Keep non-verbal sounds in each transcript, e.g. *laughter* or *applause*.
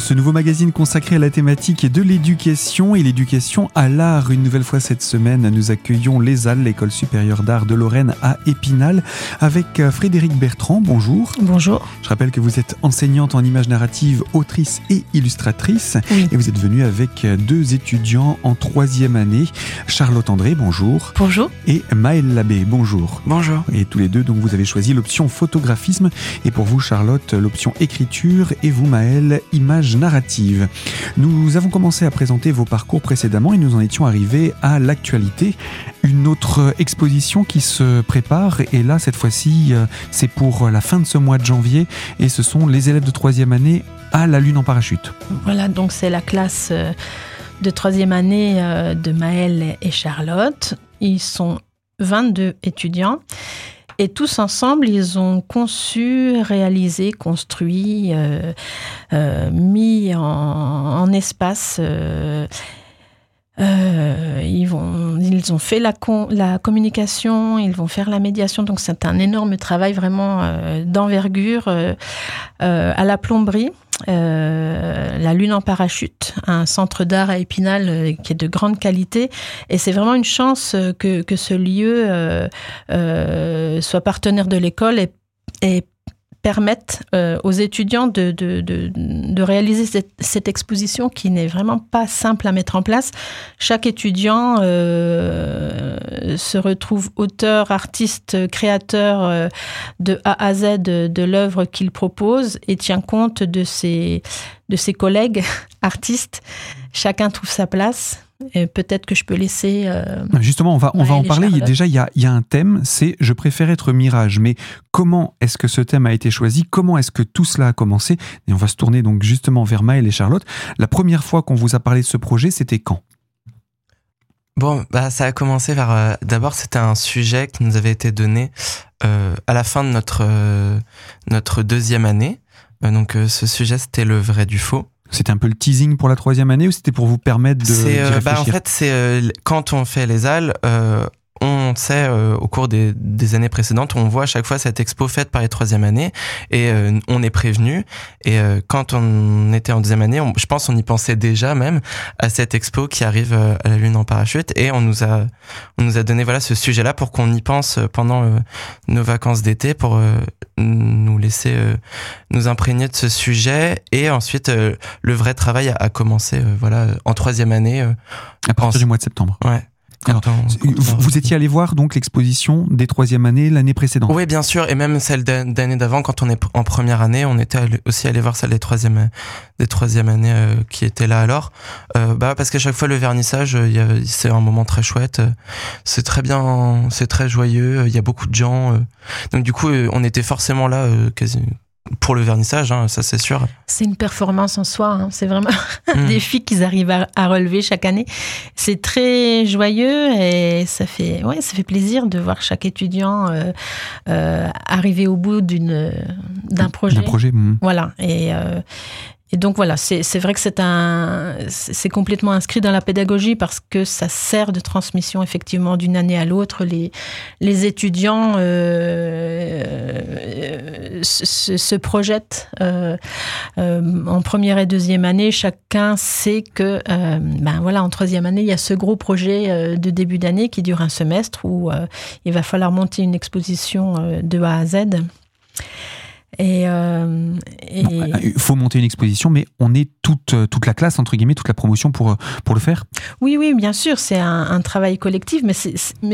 ce nouveau magazine consacré à la thématique de l'éducation et l'éducation à l'art. Une nouvelle fois cette semaine, nous accueillons l'ESAL, l'École supérieure d'art de Lorraine à Épinal, avec euh, Frédéric Bertrand. Bonjour. Bonjour. Je rappelle que vous êtes enseignante en images narratives, autrice et illustratrice. Oui. Et vous êtes venue avec deux étudiants en troisième année. Charlotte André, bonjour. Bonjour. Et Maëlle Labbé, bonjour. Bonjour. Et tous les deux, donc vous avez choisi l'option photographisme. Et pour vous, Charlotte, l'option écriture. Et vous, Maëlle, narrative. Nous avons commencé à présenter vos parcours précédemment et nous en étions arrivés à l'actualité. Une autre exposition qui se prépare. Et là, cette fois-ci, euh, c'est pour la fin de ce mois de janvier. Et ce sont les élèves de troisième année à la Lune en parachute. Voilà, donc c'est la classe euh, de troisième année euh, de Maëlle et Charlotte. Ils sont 22 étudiants. Et tous ensemble, ils ont conçu, réalisé, construit, euh, euh, mis en, espace. euh, ils, ont fait la, communication, ils vont faire la médiation. Donc c'est un énorme travail vraiment d'envergure à la plomberie. Euh, la Lune en parachute, un centre d'art à Épinal euh, qui est de grande qualité. Et c'est vraiment une chance euh, que, que ce lieu soit partenaire de l'école et, et permette euh, aux étudiants de, de, de, de réaliser cette, exposition qui n'est vraiment pas simple à mettre en place. Chaque étudiant euh, se retrouve auteur, artiste, créateur euh, de A à Z de l'œuvre qu'il propose et tient compte de ses, de ses collègues *laughs* artistes. Chacun trouve sa place. Et peut-être que je peux laisser. euh, Justement, on va, on va en parler. Charlotte. Déjà, il y a, il y a un thème, c'est Je préfère être mirage. Mais comment est-ce que ce thème a été choisi? Comment est-ce que tout cela a commencé? Et on va se tourner donc justement vers Maëlle et Charlotte. La première fois qu'on vous a parlé de ce projet, c'était quand? Bon, bah ça a commencé vers. euh, D'abord, c'était un sujet qui nous avait été donné euh, à la fin de notre euh, notre deuxième année. Euh, donc, euh, ce sujet, c'était le vrai du faux. C'était un peu le teasing pour la troisième année ou c'était pour vous permettre de euh, bah, en fait, c'est euh, quand on fait les halles. euh, on sait euh, au cours des, des années précédentes, on voit à chaque fois cette expo faite par les troisième années et euh, on est prévenu. Et euh, quand on était en deuxième année, on- je pense on y pensait déjà même à cette expo qui arrive euh, à la Lune en parachute et on nous a on nous a donné voilà ce sujet-là pour qu'on y pense euh, pendant euh, nos vacances d'été pour euh, nous laisser euh, nous imprégner de ce sujet et ensuite euh, le vrai travail a, a commencé euh, voilà en troisième année. euh, à partir en- du mois de septembre. ouais. Alors, on- Vous, étiez allé voir donc l'exposition des troisième années l'année précédente. Oui, bien sûr, et même celle d'an- d'année d'avant, quand on est en première année, on était aussi allé voir celle des troisième, des troisième années euh, qui étaient là alors. Euh, bah parce qu'à chaque fois le vernissage, euh, il y a- c'est un moment très chouette, euh, c'est très bien, c'est très joyeux, euh, il y a beaucoup de gens, euh. donc du coup on était forcément là euh, quasi pour le vernissage, hein, ça c'est sûr. C'est une performance en soi. hein. C'est vraiment un Mm. défi qu'ils arrivent à, à relever chaque année. C'est très joyeux et ça fait, ouais, ça fait plaisir de voir chaque étudiant euh, euh, arriver au bout d'une d'un projet. D'un projet. hmm. Voilà. Et, euh, et donc voilà, c'est vrai que c'est un, c'est complètement inscrit dans la pédagogie parce que ça sert de transmission effectivement d'une année à l'autre. Les, les étudiants euh, se, se- se projettent euh, euh, en première et deuxième année. Chacun sait que, euh, ben voilà, en troisième année, il y a ce gros projet euh, de début d'année qui dure un semestre où euh, il va falloir monter une exposition euh, de A à Z. Et, euh, et- Bon, euh, Il faut monter une exposition, mais on est toute, euh, toute la classe, entre guillemets, toute la promotion pour, pour le faire. oui, oui, bien sûr, c'est un, un travail collectif, mais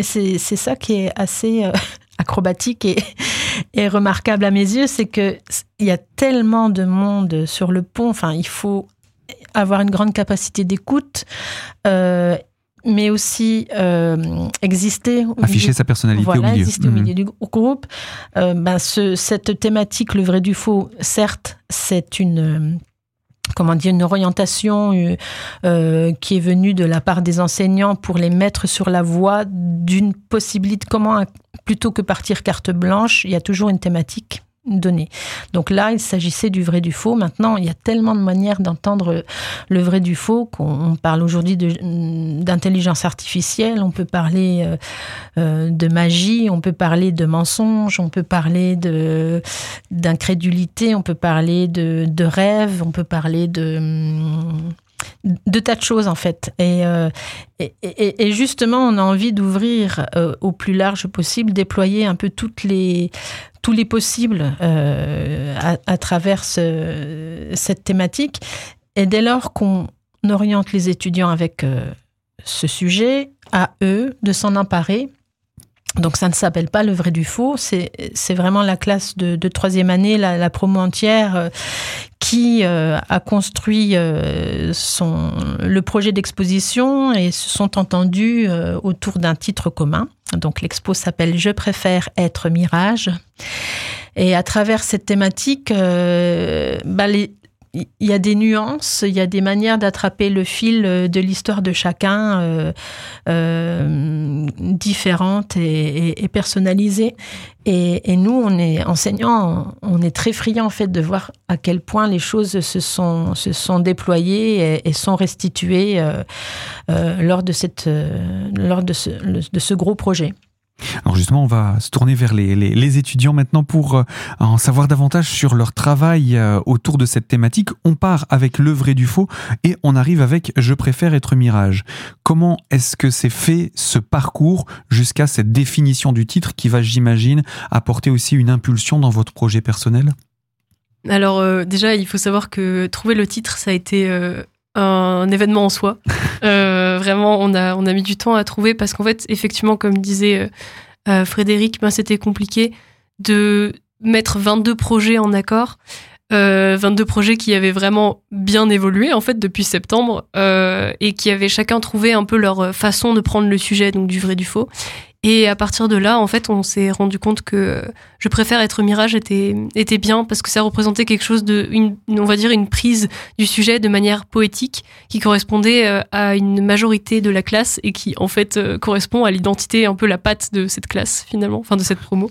c'est ça qui est assez euh, *laughs* acrobatique et, et remarquable à mes yeux, c'est que il y a tellement de monde sur le pont. Enfin, il faut avoir une grande capacité d'écoute. euh, mais aussi euh, exister Afficher milieu- sa personnalité voilà, au milieu. exister au Mhm. milieu du grou- groupe. Euh, ben, ce- cette thématique, le vrai du faux, certes, c'est une euh, comment dire une orientation euh, qui est venue de la part des enseignants pour les mettre sur la voie d'une possibilité comment plutôt que partir carte blanche il y a toujours une thématique Donc là, il s'agissait du vrai du faux. Maintenant, il y a tellement de manières d'entendre le vrai du faux qu'on parle aujourd'hui d'intelligence artificielle, on peut parler euh, euh, de magie, on peut parler de mensonge, on peut parler d'incrédulité, on peut parler de, de rêve, on peut parler de de tas de choses en fait. Euh, et, et, justement, on a envie d'ouvrir euh, au plus large possible, déployer un peu toutes les, tous les possibles euh, à, travers cette thématique. Et dès lors qu'on oriente les étudiants avec ce sujet, à eux de s'en emparer donc ça ne s'appelle pas le vrai du faux, c'est vraiment la classe de, troisième année, la, promo entière, euh, qui euh, a construit euh, son, le projet d'exposition et se sont entendus autour d'un titre commun. Donc l'expo s'appelle Je préfère être mirage. Et à travers cette thématique, bah, les, il y a des nuances, il y a des manières d'attraper le fil euh, de l'histoire de chacun euh, euh, différentes et, personnalisées. Et, nous, on est enseignants, on est très friands en fait de voir à quel point les choses se sont, déployées et, sont restituées lors, de, cette, lors de ce gros projet. Alors justement, on va se tourner vers les, étudiants maintenant pour euh, en savoir davantage sur leur travail euh, autour de cette thématique. On part avec le vrai du faux et on arrive avec Je préfère être mirage. Comment est-ce que c'est fait ce parcours jusqu'à cette définition du titre qui va, j'imagine, apporter aussi une impulsion dans votre projet personnel? Alors euh, déjà, il faut savoir que trouver le titre, ça a été un événement en soi. *laughs* Euh, vraiment, on a, on a mis du temps à trouver parce qu'en fait, effectivement, comme disait euh, euh, Frédéric, ben, c'était compliqué de mettre 22 projets en accord. 22 projets qui avaient vraiment bien évolué en fait depuis septembre et qui avaient chacun trouvé un peu leur façon de prendre le sujet donc du vrai du faux et à partir de là, en fait, on s'est rendu compte que je préfère être Mirage était, était bien parce que ça représentait quelque chose de, une, on va dire, une prise du sujet de manière poétique qui correspondait euh, à une majorité de la classe et qui, en fait, euh, correspond à l'identité, un peu la patte de cette classe, finalement, enfin, de cette promo.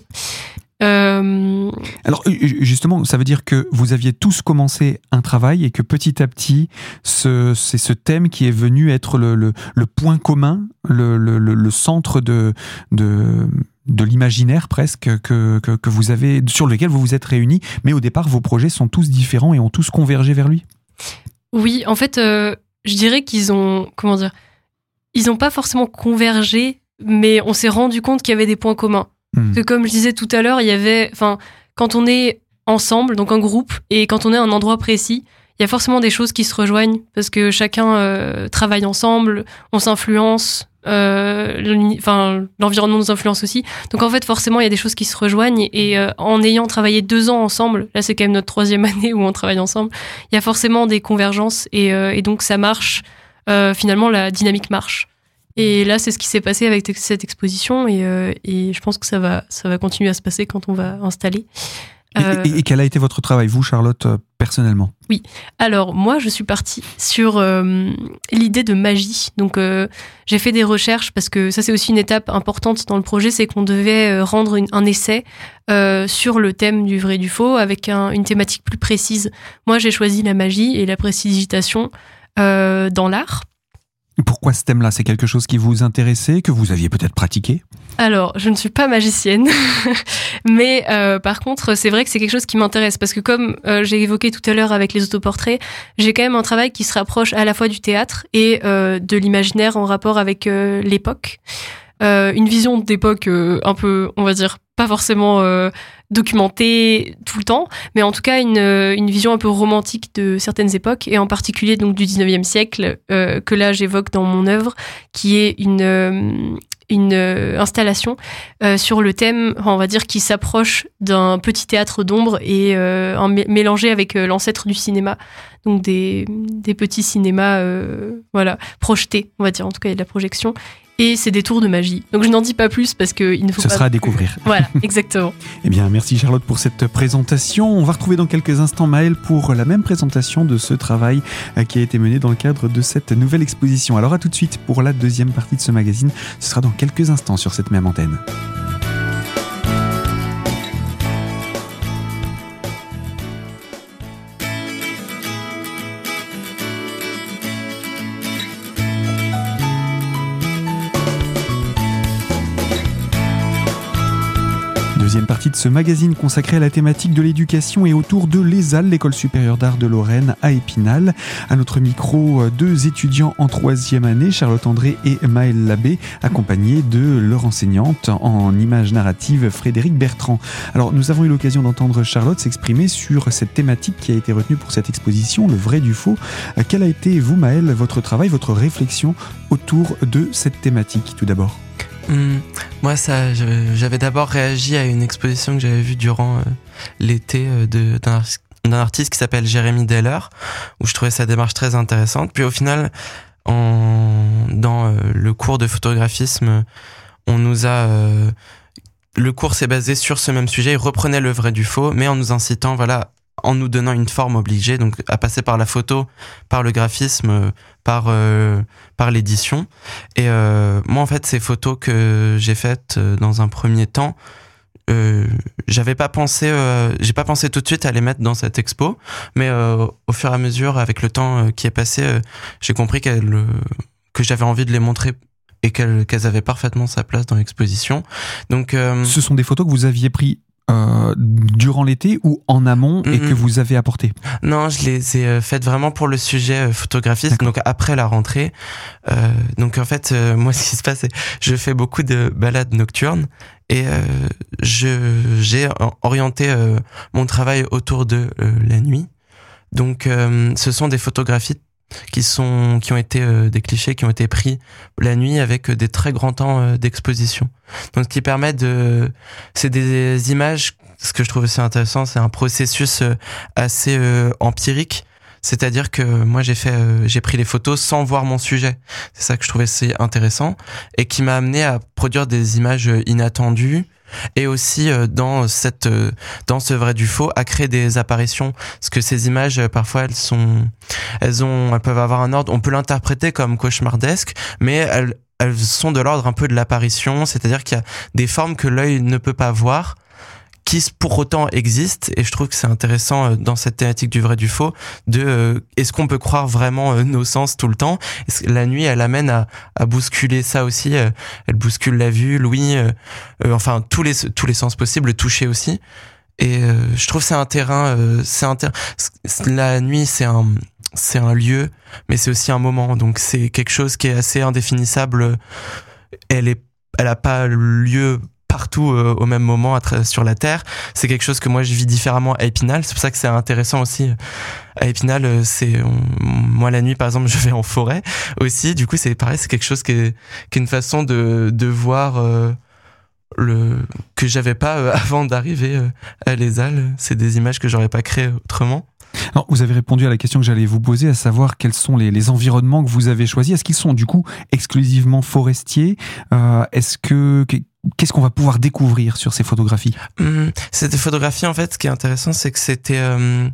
Euh... Alors justement, ça veut dire que vous aviez tous commencé un travail et que petit à petit, c'est ce thème qui est venu être le, le, le point commun, le, le centre de, de, de l'imaginaire presque que, que, que, vous avez, sur lequel vous vous êtes réunis. Mais au départ, vos projets sont tous différents et ont tous convergé vers lui. Oui, en fait, euh, je dirais qu'ils ont, comment dire, ils n'ont pas forcément convergé, mais on s'est rendu compte qu'il y avait des points communs. Hmm. Que comme je disais tout à l'heure, il y avait, enfin, quand on est ensemble, donc un groupe, et quand on est à un endroit précis, il y a forcément des choses qui se rejoignent parce que chacun euh, travaille ensemble, on s'influence, euh, l'environnement nous influence aussi. Donc en fait forcément il y a des choses qui se rejoignent et euh, en ayant travaillé deux ans ensemble, là c'est quand même notre troisième *laughs* année où on travaille ensemble, il y a forcément des convergences et, et donc ça marche. finalement la dynamique marche. Et là, c'est ce qui s'est passé avec cette exposition et, euh, et, je pense que ça va, ça va continuer à se passer quand on va installer. Et, euh, quel a été votre travail, vous, Charlotte, euh, personnellement? Oui. Alors, moi, je suis partie sur l'idée de magie. Donc, j'ai fait des recherches parce que ça, c'est aussi une étape importante dans le projet, c'est qu'on devait rendre un essai sur le thème du vrai et du faux avec une thématique plus précise. Moi, j'ai choisi la magie et la précision dans l'art pourquoi ce thème-là? C'est quelque chose qui vous intéressait, que vous aviez peut-être pratiqué? Alors, je ne suis pas magicienne, *laughs* mais euh, par contre, c'est vrai que c'est quelque chose qui m'intéresse parce que comme euh, j'ai évoqué tout à l'heure avec les autoportraits, j'ai quand même un travail qui se rapproche à la fois du théâtre et euh, de l'imaginaire en rapport avec l'époque. une vision d'époque un peu, on va dire, pas forcément documenté tout le temps, mais en tout cas une, une, vision un peu romantique de certaines époques, et en particulier du 19e siècle, euh, que là j'évoque dans mon œuvre, qui est une, euh, euh, installation euh, sur le thème, on va dire, qui s'approche d'un petit théâtre d'ombre et euh, mélangé avec l'ancêtre du cinéma, donc des, des petits cinémas, voilà, projetés, on va dire, en tout cas il y a de la projection, et c'est des tours de magie. Donc je n'en dis pas plus parce qu'il ne faut Ce pas. Ce sera à découvrir. *laughs* Voilà, exactement. *laughs* eh bien, merci Charlotte pour cette présentation. On va retrouver dans quelques instants Maël pour la même présentation de ce travail euh, qui a été mené dans le cadre de cette nouvelle exposition. Alors à tout de suite pour la deuxième partie de ce magazine. Ce sera dans quelques instants sur cette même antenne. Ce magazine consacré à la thématique de l'éducation et autour de l'ESAL, l'école supérieure d'art de Lorraine à Épinal. À notre micro, deux étudiants en troisième année, Charlotte André et Maëlle Labbé, accompagnés de leur enseignante en images narratives, Frédéric Bertrand. Alors, nous avons eu l'occasion d'entendre Charlotte s'exprimer sur cette thématique qui a été retenue pour cette exposition, le vrai du faux. Quel a été, vous Maëlle, votre travail, votre réflexion autour de cette thématique tout d'abord? Hmm, moi, ça, j'avais d'abord réagi à une exposition que j'avais vue durant euh, l'été euh, d'un artiste qui s'appelle Jérémy Deller, où je trouvais sa démarche très intéressante. Puis au final, dans euh, le cours de photographisme, on nous a le cours s'est basé sur ce même sujet. Il reprenait le vrai du faux, mais en nous incitant, voilà, en nous donnant une forme obligée, donc à passer par la photo, par le graphisme, par euh, par l'édition. Et euh, moi, en fait, ces photos que j'ai faites euh, dans un premier temps, euh, j'avais pas pensé, euh, j'ai pas pensé tout de suite à les mettre dans cette expo, mais au fur et à mesure, avec le temps qui est passé, j'ai compris que j'avais envie de les montrer et qu'elles avaient parfaitement sa place dans l'exposition. Donc, ce sont des photos que vous aviez pris euh, durant l'été ou en amont et que vous avez apporté Non, je les ai euh, faites vraiment pour le sujet euh, photographiste, donc après la rentrée. Euh, donc en fait, moi, *laughs* ce qui se passe, c'est je fais beaucoup de balades nocturnes et je j'ai orienté mon travail autour de la nuit. Donc, ce sont des photographies qui sont qui ont été euh, des clichés qui ont été pris la nuit avec euh, des très grands temps euh, d'exposition. Donc ce qui permet de c'est des images ce que je trouve aussi intéressant, c'est un processus assez empirique, c'est-à-dire que moi j'ai fait j'ai pris les photos sans voir mon sujet. C'est ça que je trouvais assez intéressant et qui m'a amené à produire des images inattendues et aussi euh, dans cette euh, dans ce vrai du faux à créer des apparitions. Parce que ces images euh, parfois elles sont elles ont elles peuvent avoir un ordre. On peut l'interpréter comme cauchemardesque mais elles elles sont de l'ordre un peu de l'apparition. C'est-à-dire qu'il y a des formes que l'œil ne peut pas voir qui pour autant existe et je trouve que c'est intéressant euh, dans cette thématique du vrai du faux de euh, est-ce qu'on peut croire vraiment euh, nos sens tout le temps? La nuit elle amène à, à bousculer ça aussi elle bouscule la vue l'ouïe enfin tous les tous les sens possibles le toucher aussi. Et je trouve c'est un terrain c'est un terrain la nuit c'est un c'est un lieu mais c'est aussi un moment. Donc c'est quelque chose qui est assez indéfinissable. Elle est elle a pas lieu partout euh, au même moment sur la Terre. C'est quelque chose que moi je vis différemment à Épinal. C'est pour ça que c'est intéressant aussi. À Épinal, euh, moi la nuit par exemple, *laughs* je vais en forêt aussi. Du coup, c'est pareil, c'est quelque chose qui est, une façon de, voir euh, le que j'avais pas *laughs* avant d'arriver à Les Halles. C'est des images que j'aurais pas créées autrement. Vous avez répondu à la question que j'allais vous poser, à savoir quels sont les, environnements que vous avez choisis. Est-ce qu'ils sont du coup exclusivement forestiers? Euh, Est-ce que qu'est-ce qu'on va pouvoir découvrir sur ces photographies hum, Ces photographies, en fait, ce qui est intéressant, c'est que c'était euh,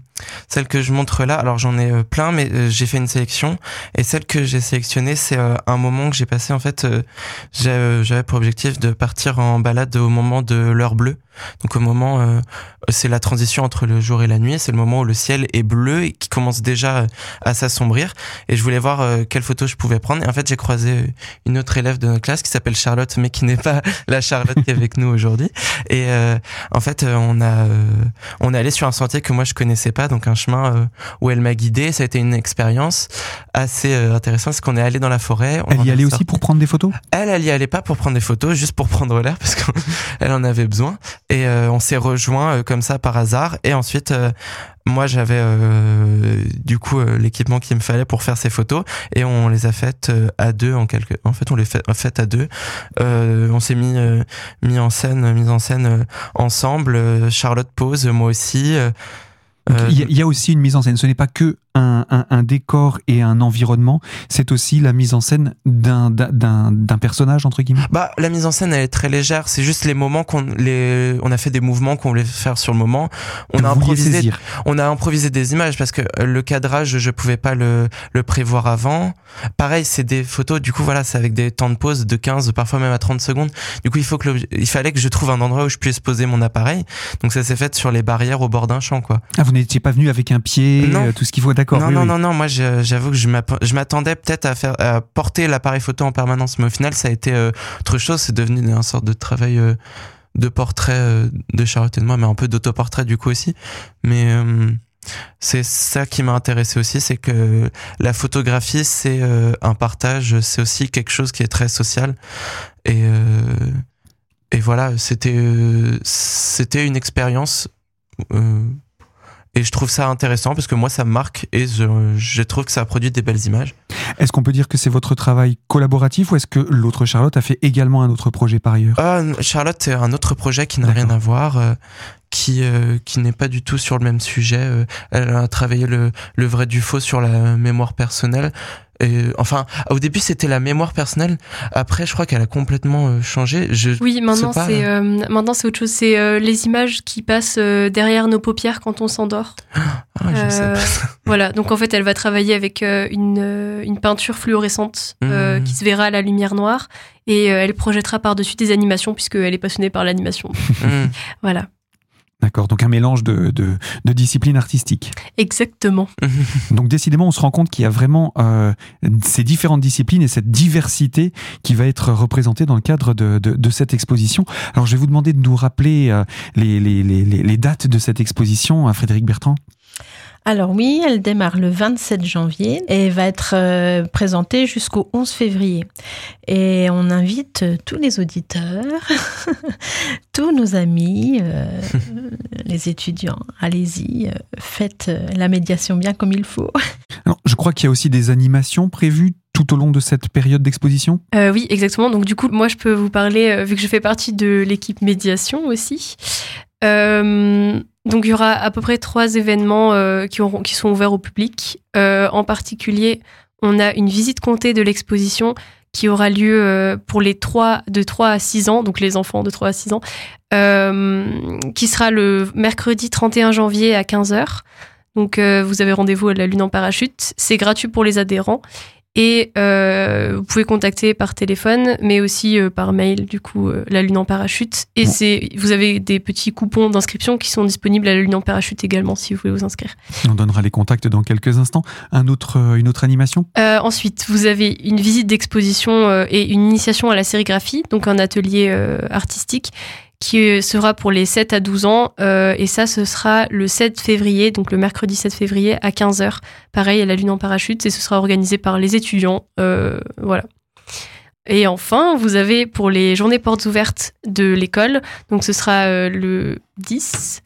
celle que je montre là. Alors j'en ai euh, plein, mais euh, j'ai fait une sélection. Et celle que j'ai sélectionnée, c'est euh, un moment que j'ai passé. En fait, j'avais pour objectif de partir en balade au moment de l'heure bleue. Donc au moment, c'est la transition entre le jour et la nuit. C'est le moment où le ciel est bleu et qui commence déjà à s'assombrir. Et je voulais voir quelle photo je pouvais prendre. Et en fait, j'ai croisé une autre élève de notre classe qui s'appelle Charlotte, mais qui n'est pas *laughs* la Charlotte qui est avec nous aujourd'hui. Et en fait, on a on est allé sur un sentier que moi je connaissais pas donc un chemin euh, où elle m'a guidé. Ça a été une expérience assez euh, intéressante parce qu'on est allé dans la forêt. elle y allait aussi pour prendre des photos? Elle, elle y allait pas pour prendre des photos, juste pour prendre l'air parce qu'elle en avait besoin. Et euh, on s'est rejoint comme ça par hasard. Et ensuite, moi j'avais du coup l'équipement qu'il me fallait pour faire ces photos et on les a faites à deux en quelque en fait on les fait, fait à deux on s'est mis mis en scène mis en scène ensemble Charlotte pose moi aussi il y, a aussi une mise en scène. Ce n'est pas que un, un, un, décor et un environnement, c'est aussi la mise en scène d'un d'un personnage entre guillemets? Bah la mise en scène elle est très légère, c'est juste les moments qu'on les on a fait des mouvements qu'on voulait faire sur le moment. On a improvisé on a improvisé des images parce que le cadrage je pouvais pas le le prévoir avant. Pareil, c'est des photos du coup voilà, c'est avec des temps de pause de 15 parfois même à 30 secondes. Du coup, il faut que il fallait que je trouve un endroit où je puisse poser mon appareil. Donc ça s'est fait sur les barrières au bord d'un champ quoi. Ah, vous n'étiez pas venu avec un pied, euh, tout ce qu'il faut? Non, non, non, non, moi j'avoue que je m'attendais peut-être à faire à porter l'appareil photo en permanence, mais au final ça a été euh, autre chose, c'est devenu une sorte de travail euh, de portraits de Charlotte et de moi, mais un peu d'autoportrait du coup aussi. Mais c'est ça qui m'a intéressé aussi, c'est que la photographie, c'est un partage, c'est aussi quelque chose qui est très social. Et, et voilà, c'était c'était une expérience et je trouve ça intéressant parce que moi, ça me marque et je, je trouve que ça a produit des belles images. Est-ce qu'on peut dire que c'est votre travail collaboratif ou est-ce que l'autre Charlotte a fait également un autre projet par ailleurs? Ah, Charlotte, c'est un autre projet qui n'a rien à voir, euh, qui, euh, qui n'est pas du tout sur le même sujet. Euh, elle a travaillé le, le vrai du faux sur la mémoire personnelle enfin, au début c'était la mémoire personnelle. Après, je crois qu'elle a complètement euh, changé. Je oui, maintenant c'est euh, maintenant c'est autre chose. C'est euh, les images qui passent derrière nos paupières quand on s'endort. *gasps* Ah, sais *laughs* voilà. Donc en fait, elle va travailler avec une, une peinture fluorescente mmh. qui se verra à la lumière noire et elle projettera par dessus des animations puisqu'elle est passionnée par l'animation. Mmh. *laughs* voilà. D'accord, donc un mélange de, de, de, disciplines artistiques. Exactement. *laughs* donc décidément, on se rend compte qu'il y a vraiment euh, ces différentes disciplines et cette diversité qui va être représentée dans le cadre de, de cette exposition. Alors je vais vous demander de nous rappeler euh, les, les, les, les, dates de cette exposition, à Frédéric Bertrand. Alors oui, elle démarre le 27 janvier et va être euh, présentée jusqu'au 11 février. Et on invite tous les auditeurs, *laughs* tous nos amis, euh, *laughs* les étudiants, allez-y, euh, faites la médiation bien comme il faut. *laughs* Alors, je crois qu'il y a aussi des animations prévues tout au long de cette période d'exposition? Oui, exactement. Donc du coup, moi, je peux vous parler, vu que je fais partie de l'équipe médiation aussi. Donc il y aura à peu près trois événements euh, qui, sont ouverts au public. Euh, en particulier, on a une visite comptée de l'exposition qui aura lieu euh, pour les trois de 3 à 6 ans, donc les enfants de 3 à 6 ans, qui sera le mercredi 31 janvier à 15h. Donc vous avez rendez-vous à la Lune en parachute. C'est gratuit pour les adhérents. Et euh, vous pouvez contacter par téléphone, mais aussi euh, par mail, du coup, euh, la Lune en parachute. Et c'est, vous avez des petits coupons d'inscription qui sont disponibles à la Lune en parachute également, si vous voulez vous inscrire. On donnera les contacts dans quelques instants. Un autre, une autre animation? Ensuite, vous avez une visite d'exposition et une initiation à la sérigraphie, donc un atelier artistique qui sera pour les 7 à 12 ans. Euh, et ça, ce sera le 7 février, donc le mercredi 7 février à 15h. Pareil, à la Lune en parachute, et ce sera organisé par les étudiants. Euh, voilà. Et enfin, vous avez pour les journées portes ouvertes de l'école, donc ce sera euh, le 10.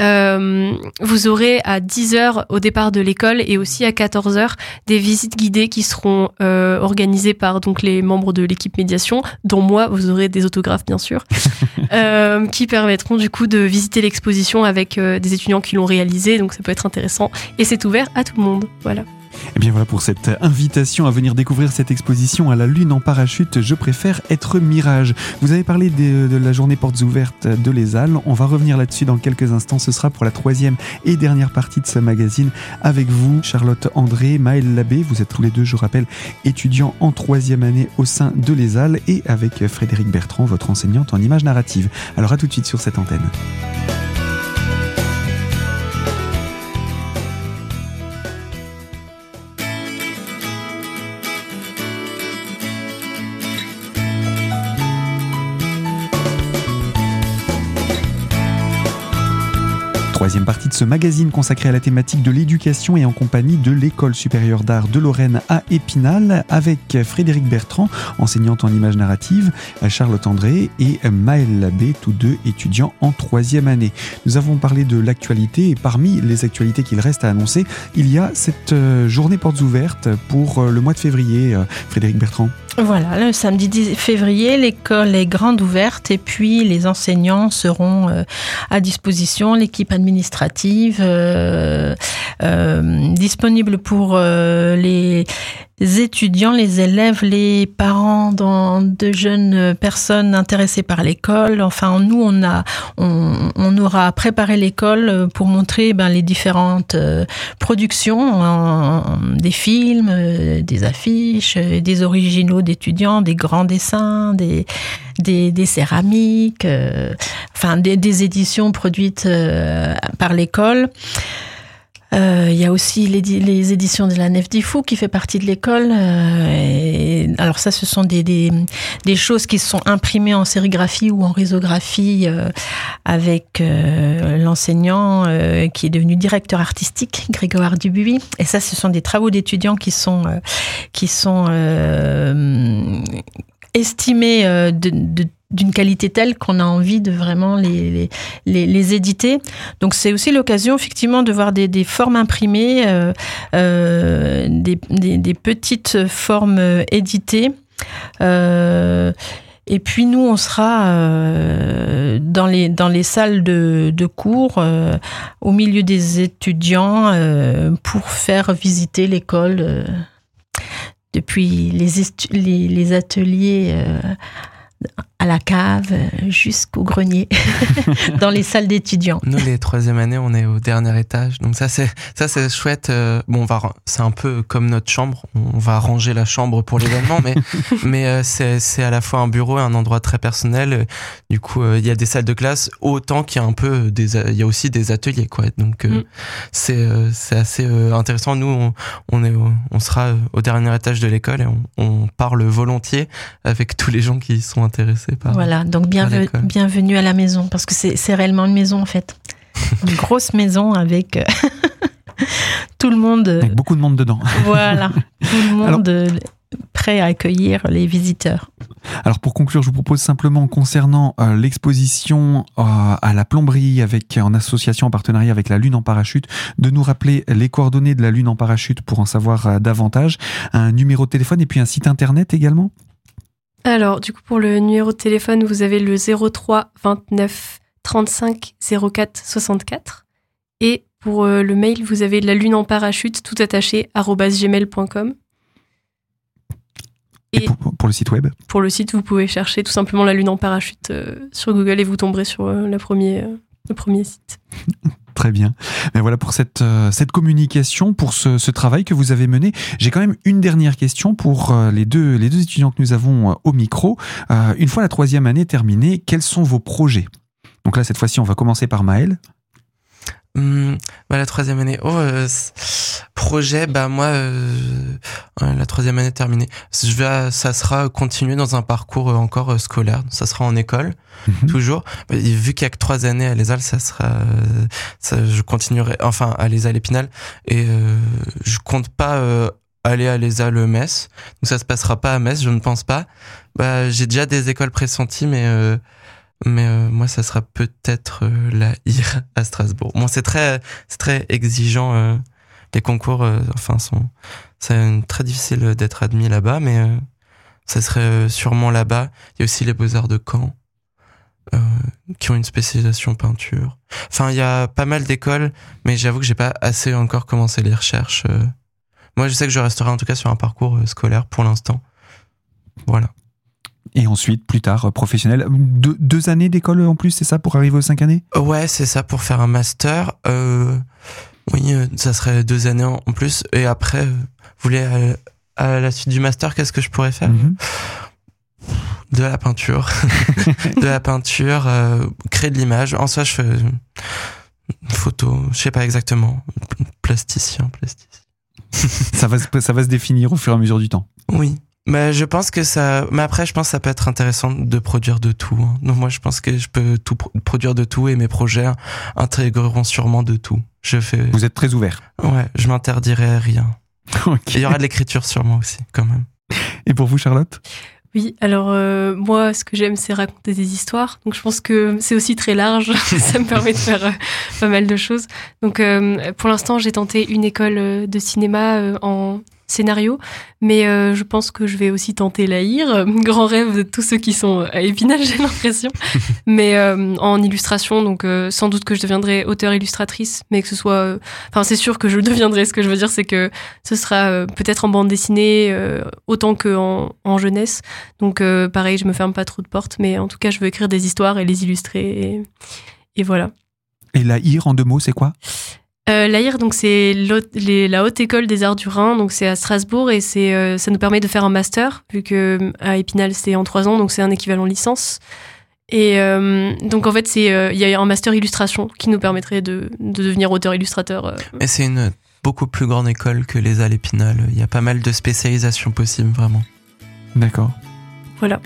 Euh, vous aurez à 10h au départ de l'école et aussi à 14h des visites guidées qui seront euh, organisées par donc les membres de l'équipe médiation, dont moi, vous aurez des autographes bien sûr, *laughs* euh, qui permettront du coup de visiter l'exposition avec des étudiants qui l'ont réalisé, donc ça peut être intéressant et c'est ouvert à tout le monde. Voilà. Et eh bien voilà pour cette invitation à venir découvrir cette exposition à la Lune en parachute. Je préfère être Mirage. Vous avez parlé de, la journée portes ouvertes de Les. On va revenir là-dessus dans quelques instants. Ce sera pour la troisième et dernière partie de ce magazine avec vous, Charlotte André, Maëlle Labbé. Vous êtes tous les deux, je rappelle, étudiants en troisième année au sein de Les et avec Frédéric Bertrand, votre enseignante en images narratives. Alors à tout de suite sur cette antenne. Troisième partie de ce magazine consacré à la thématique de l'éducation et en compagnie de l'École supérieure d'art de Lorraine à Épinal avec Frédéric Bertrand, enseignante en images narratives, Charlotte André et Maëlle Labbé, tous deux étudiants en troisième année. Nous avons parlé de l'actualité et parmi les actualités qu'il reste à annoncer, il y a cette euh, journée portes ouvertes pour euh, le mois de février. Euh, Frédéric Bertrand. Voilà, le samedi 10 février, l'école est grande ouverte et puis les enseignants seront euh, à disposition, l'équipe administrative euh, euh, disponible pour les étudiants, les élèves, les parents de jeunes personnes intéressées par l'école. Enfin, nous, on a, on, aura préparé l'école pour montrer ben, les différentes euh, productions, des films, euh, des affiches, euh, des originaux d'étudiants, des grands dessins, des, céramiques, enfin des, éditions produites par l'école. Euh, il y a aussi les, éditions de la Nef Fou qui fait partie de l'école. Euh, alors ça, ce sont des, choses qui sont imprimées en sérigraphie ou en risographie euh, avec l'enseignant qui est devenu directeur artistique, Grégoire Dubuis. Et ça, ce sont des travaux d'étudiants qui sont estimés de d'une qualité telle qu'on a envie de vraiment les, les, les, éditer. Donc c'est aussi l'occasion effectivement de voir des, des formes imprimées, euh, euh, des, des, petites formes éditées. Euh, et puis nous, on sera dans, les, dans les salles de, de cours, au milieu des étudiants, pour faire visiter l'école depuis les, les ateliers à la cave jusqu'au grenier *laughs* dans les salles d'étudiants. Nous les troisième année on est au dernier étage. Donc ça c'est ça c'est chouette euh, bon on va c'est un peu comme notre chambre. On va ranger la chambre pour l'événement mais *laughs* mais euh, c'est c'est à la fois un bureau et un endroit très personnel. Du coup euh, il y a des salles de classe autant qu'il y a un peu des il y a aussi des ateliers quoi. Donc mm. c'est c'est assez intéressant. Nous on, on est on sera au dernier étage de l'école et on, on parle volontiers avec tous les gens qui sont intéressés voilà, donc bienvenue, bienvenue à la maison, parce que c'est réellement une maison en fait. *laughs* Une grosse maison avec euh, *laughs* tout le monde. Avec beaucoup de monde dedans. Voilà, *laughs* tout le monde euh, prêt à accueillir les visiteurs. Alors pour conclure, je vous propose simplement concernant euh, l'exposition à la plomberie avec en association en partenariat avec la Lune en parachute de nous rappeler les coordonnées de la Lune en parachute pour en savoir davantage, un numéro de téléphone et puis un site internet également? Alors, du coup, pour le numéro de téléphone, vous avez le 03 29 35 04 64. Et pour euh, le mail, vous avez la lune en parachute, tout attaché, gmail.com. Et, pour, le site web? Pour le site, vous pouvez chercher tout simplement la lune en parachute euh, sur Google et vous tomberez sur euh, la premier, le premier site. *laughs* Très bien. Mais voilà pour cette, euh, communication, pour ce, travail que vous avez mené. J'ai quand même une dernière question pour euh, les, deux, les deux étudiants que nous avons euh, au micro. une fois la troisième année terminée, quels sont vos projets? Donc là, cette fois-ci, on va commencer par Maël. Hum, bah, la troisième année. Oh, euh, projet, bah moi, euh, la troisième année terminée. Je vais, ça sera continuer dans un parcours euh, encore scolaire. Ça sera en école, mhm. toujours. Bah, vu qu'il y a que trois années à l'ESAL, ça sera, ça, je continuerai, enfin, à l'ESAL Épinal. Et je compte pas aller à l'ESAL Metz. Donc ça se passera pas à Metz, je ne pense pas. Bah, j'ai déjà des écoles pressenties, mais mais euh, moi ça sera peut-être euh, la IR à Strasbourg. Bon, c'est très c'est très exigeant euh, les concours enfin sont c'est très difficile d'être admis là-bas mais ça serait sûrement là-bas. Il y a aussi les Beaux-Arts de Caen qui ont une spécialisation peinture. Enfin, il y a pas mal d'écoles mais j'avoue que j'ai pas assez encore commencé les recherches. Moi, je sais que je resterai en tout cas sur un parcours scolaire pour l'instant. Voilà et ensuite, plus tard, professionnel. deux années d'école en plus, c'est ça, pour arriver aux cinq années? Ouais, c'est ça, pour faire un master. Euh, oui, euh, ça serait deux années en plus. Et après, vous voulez, à, la suite du master, qu'est-ce que je pourrais faire? Mhm. De la peinture. *laughs* de la peinture, euh, créer de l'image. En soi, je fais une photo, je sais pas exactement. Plasticien, plasticien. *laughs* ça, va, ça va se définir au fur et à mesure du temps. Oui. Mais je pense que ça. Mais après, je pense que ça peut être intéressant de produire de tout. Hein. Donc moi, je pense que je peux tout produire de tout et mes projets intégreront sûrement de tout. Je fais. Vous êtes très ouvert. Ouais, je m'interdirai rien. *laughs* Il y aura de l'écriture sûrement aussi, quand même. Et pour vous, Charlotte? Oui, alors euh, moi, ce que j'aime, c'est raconter des histoires. Donc je pense que c'est aussi très large. *laughs* ça me permet de faire euh, pas mal de choses. Donc euh, pour l'instant, j'ai tenté une école de cinéma en scénario, mais euh, je pense que je vais aussi tenter l'AIR, *laughs* grand rêve de tous ceux qui sont à Épinal, *laughs* j'ai l'impression, *laughs* mais euh, en illustration, donc euh, sans doute que je deviendrai auteur-illustratrice, mais que ce soit, enfin c'est sûr que je deviendrai. Ce que je veux dire, c'est que ce sera peut-être en bande dessinée autant que en, en jeunesse. Donc pareil, je me ferme pas trop de portes, mais en tout cas, je veux écrire des histoires et les illustrer, et, et voilà. Et l'AIR en deux mots, c'est quoi? Euh, L'AIR, donc c'est la haute école des arts du Rhin, donc c'est à Strasbourg et c'est euh, ça nous permet de faire un master vu que euh, à Épinal c'est en trois ans, donc c'est un équivalent licence. Et euh, donc en fait, c'est euh, il y a un master illustration qui nous permettrait de, de devenir auteur-illustrateur. euh. Et c'est une beaucoup plus grande école que les Halles Épinal. Il y a pas mal de spécialisations possibles, vraiment. D'accord. Voilà.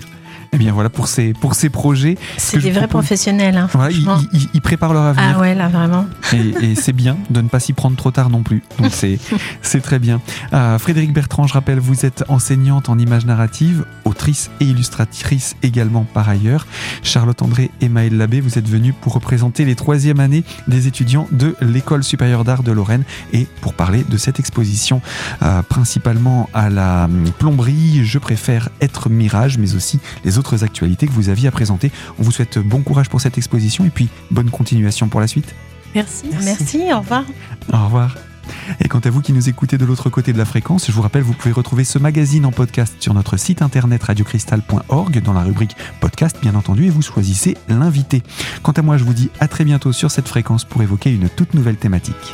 Eh bien voilà pour ces, pour ces projets. C'est des vrais propose- professionnels, hein, Voilà, ils, franchement. ils- ils préparent leur avenir. Ah ouais, là, vraiment. Et, et c'est bien de ne pas s'y prendre trop tard non plus. Donc c'est *laughs* c'est très bien. Euh, Frédéric Bertrand, je rappelle, vous êtes enseignante en images narratives, autrice et illustratrice également par ailleurs. Charlotte André et Maëlle Labbé, vous êtes venus pour représenter les troisième années des étudiants de l'École supérieure d'art de Lorraine et pour parler de cette exposition euh, principalement à la hum, plomberie. Je préfère être mirage, mais aussi les autres actualités que vous aviez à présenter. On vous souhaite bon courage pour cette exposition et puis bonne continuation pour la suite. Merci. Merci, au revoir. Au revoir. Et quant à vous qui nous écoutez de l'autre côté de la fréquence, je vous rappelle, vous pouvez retrouver ce magazine en podcast sur notre site internet radiocristal.org dans la rubrique podcast, bien entendu, et vous choisissez l'invité. Quant à moi, je vous dis à très bientôt sur cette fréquence pour évoquer une toute nouvelle thématique.